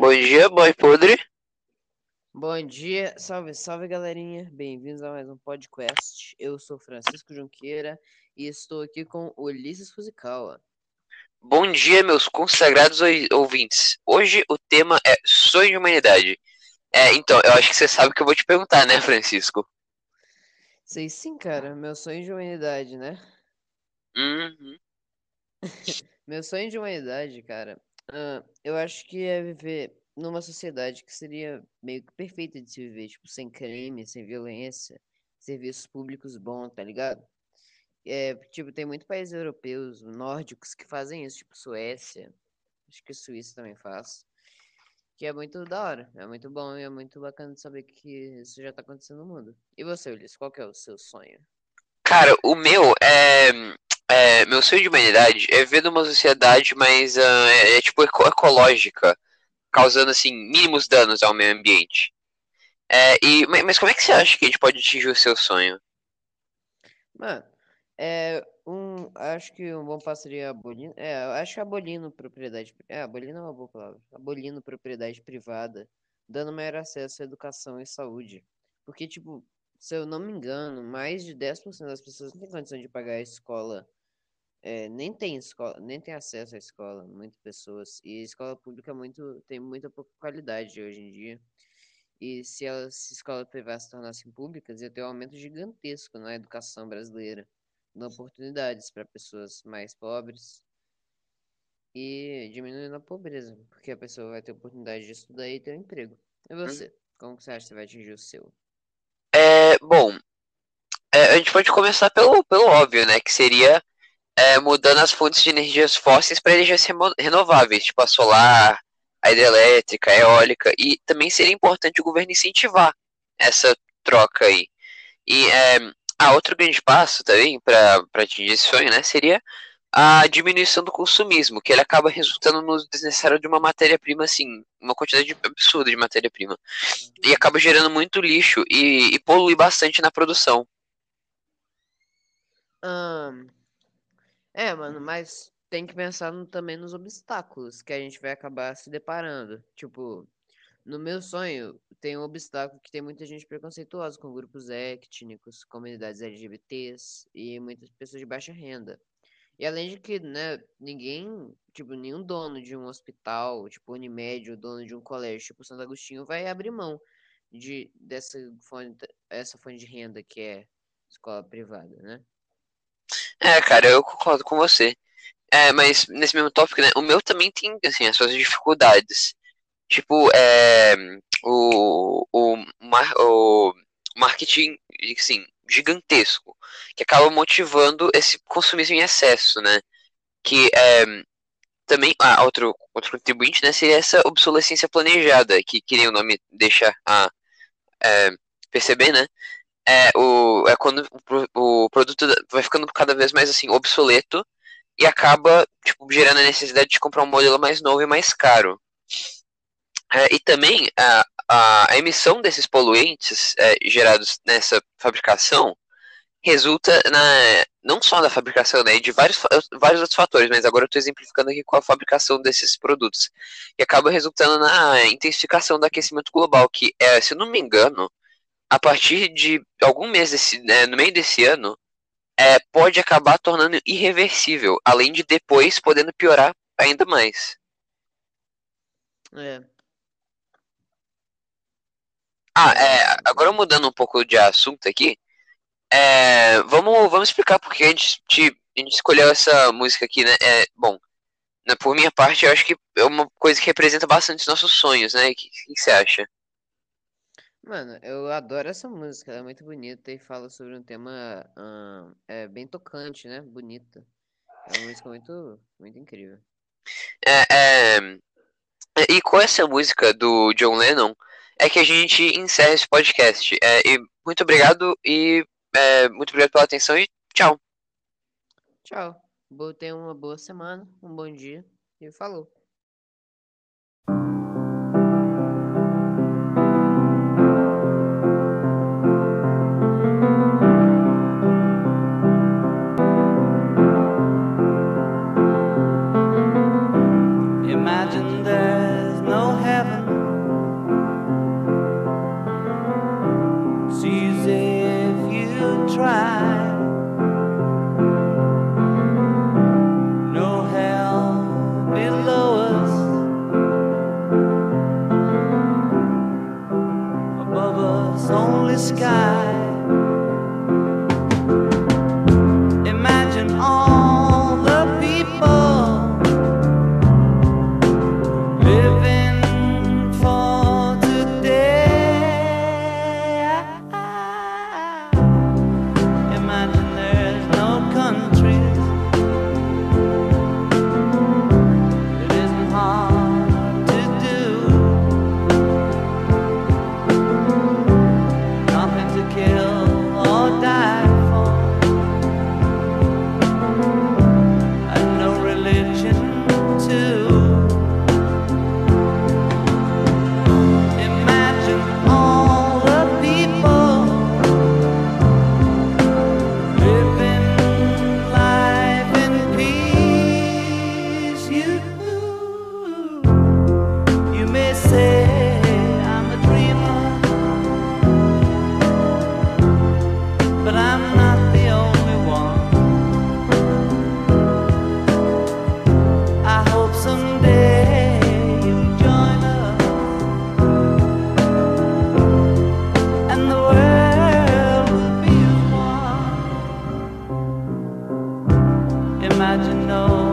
Bom dia, boy podre. Bom dia, salve, salve galerinha, bem-vindos a mais um podcast. Eu sou Francisco Junqueira e estou aqui com Ulisses Fusikawa. Bom dia, meus consagrados ouvintes. Hoje o tema é sonho de humanidade. É, então, eu acho que você sabe o que eu vou te perguntar, né, Francisco? Sei sim, cara, meu sonho de humanidade, né? Uhum. meu sonho de humanidade, cara, eu acho que é viver numa sociedade que seria meio que perfeita de se viver, tipo, sem crime, sem violência, serviços públicos bons, tá ligado? É, tipo, tem muitos países europeus, nórdicos, que fazem isso, tipo Suécia, acho que a Suíça também faz, que é muito da hora, é muito bom e é muito bacana saber que isso já tá acontecendo no mundo. E você, Ulisses, qual que é o seu sonho? Cara, o meu é, é meu sonho de humanidade é ver numa sociedade mais, uh, é, é, tipo, eco ecológica, causando, assim, mínimos danos ao meio ambiente. É, e, mas como é que você acha que a gente pode atingir o seu sonho? Mano, é, um, acho que um bom passo seria abolindo. É, acho que abolindo propriedade. É, abolindo é uma boa palavra. Abolindo propriedade privada, dando maior acesso à educação e saúde. Porque, tipo, se eu não me engano, mais de 10% das pessoas não têm condição de pagar a escola. É, nem tem escola, nem tem acesso à escola, muitas pessoas. E a escola pública muito, tem muita pouca qualidade hoje em dia. E se as escolas privadas se tornassem públicas, ia ter um aumento gigantesco na educação brasileira dando oportunidades para pessoas mais pobres e diminuindo a pobreza, porque a pessoa vai ter oportunidade de estudar e ter um emprego. E uhum. você? Hum. Como você acha que você vai atingir o seu? É, bom, é, a gente pode começar pelo, pelo óbvio, né? Que seria é, mudando as fontes de energias fósseis para energias renováveis, tipo a solar, a hidrelétrica, a eólica. E também seria importante o governo incentivar essa troca aí. E é, outro grande passo também para atingir esse sonho, né, seria a diminuição do consumismo, que ele acaba resultando no desnecessário de uma matéria-prima, assim, uma quantidade absurda de matéria-prima. E acaba gerando muito lixo e, e polui bastante na produção. Um, é, mano, mas tem que pensar no, também nos obstáculos que a gente vai acabar se deparando. Tipo, no meu sonho, tem um obstáculo que tem muita gente preconceituosa com grupos étnicos, comunidades LGBTs e muitas pessoas de baixa renda. E além de que, né, ninguém, tipo, nenhum dono de um hospital, tipo Unimed, ou dono de um colégio, tipo Santo Agostinho, vai abrir mão de, dessa fonte, essa fonte de renda que é escola privada, né? É, cara, eu concordo com você. É, mas nesse mesmo tópico, né, o meu também tem, assim, as suas dificuldades. Tipo, é, o, o, o marketing, assim, gigantesco, que acaba motivando esse consumismo em excesso, né? Que é, também, ah, outro, outro contribuinte, né, seria essa obsolescência planejada, que, que nem o nome deixa a é, perceber, né? É, o, é quando o, o produto vai ficando cada vez mais, assim, obsoleto e acaba, tipo, gerando a necessidade de comprar um modelo mais novo e mais caro. É, e também a, a, emissão desses poluentes é, gerados nessa fabricação resulta na, não só na fabricação, né, de vários, vários outros fatores, mas agora eu estou exemplificando aqui com a fabricação desses produtos. E acaba resultando na intensificação do aquecimento global, que, é, se eu não me engano, a partir de algum mês, desse, né, no meio desse ano, é, pode acabar tornando irreversível, além de depois podendo piorar ainda mais. É, ah, é, agora mudando um pouco de assunto aqui, é, vamos, vamos explicar porque a gente, a gente escolheu essa música aqui, né? É, bom, né, por minha parte, eu acho que é uma coisa que representa bastante os nossos sonhos, né? O que, que, que, você acha? Mano, eu adoro essa música, ela é muito bonita e fala sobre um tema hum, é, bem tocante, né? Bonita. É uma música muito, muito incrível. É, é, e com essa música do John Lennon, é que a gente encerra esse podcast. É, e muito obrigado e é, muito obrigado pela atenção e tchau. Tchau. Tenha uma boa semana, um bom dia e falou. Imagine to know.